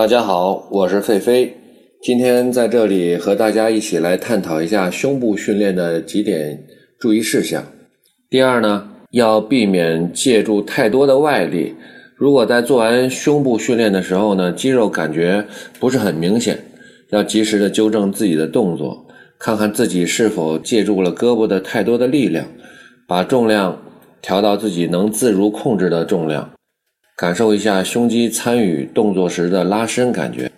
大家好，我是费飞，今天在这里和大家一起来探讨一下胸部训练的几点注意事项。第二呢，要避免借助太多的外力。如果在做完胸部训练的时候呢，肌肉感觉不是很明显，要及时的纠正自己的动作，看看自己是否借助了胳膊的太多的力量，把重量调到自己能自如控制的重量。感受一下胸肌参与动作时的拉伸感觉。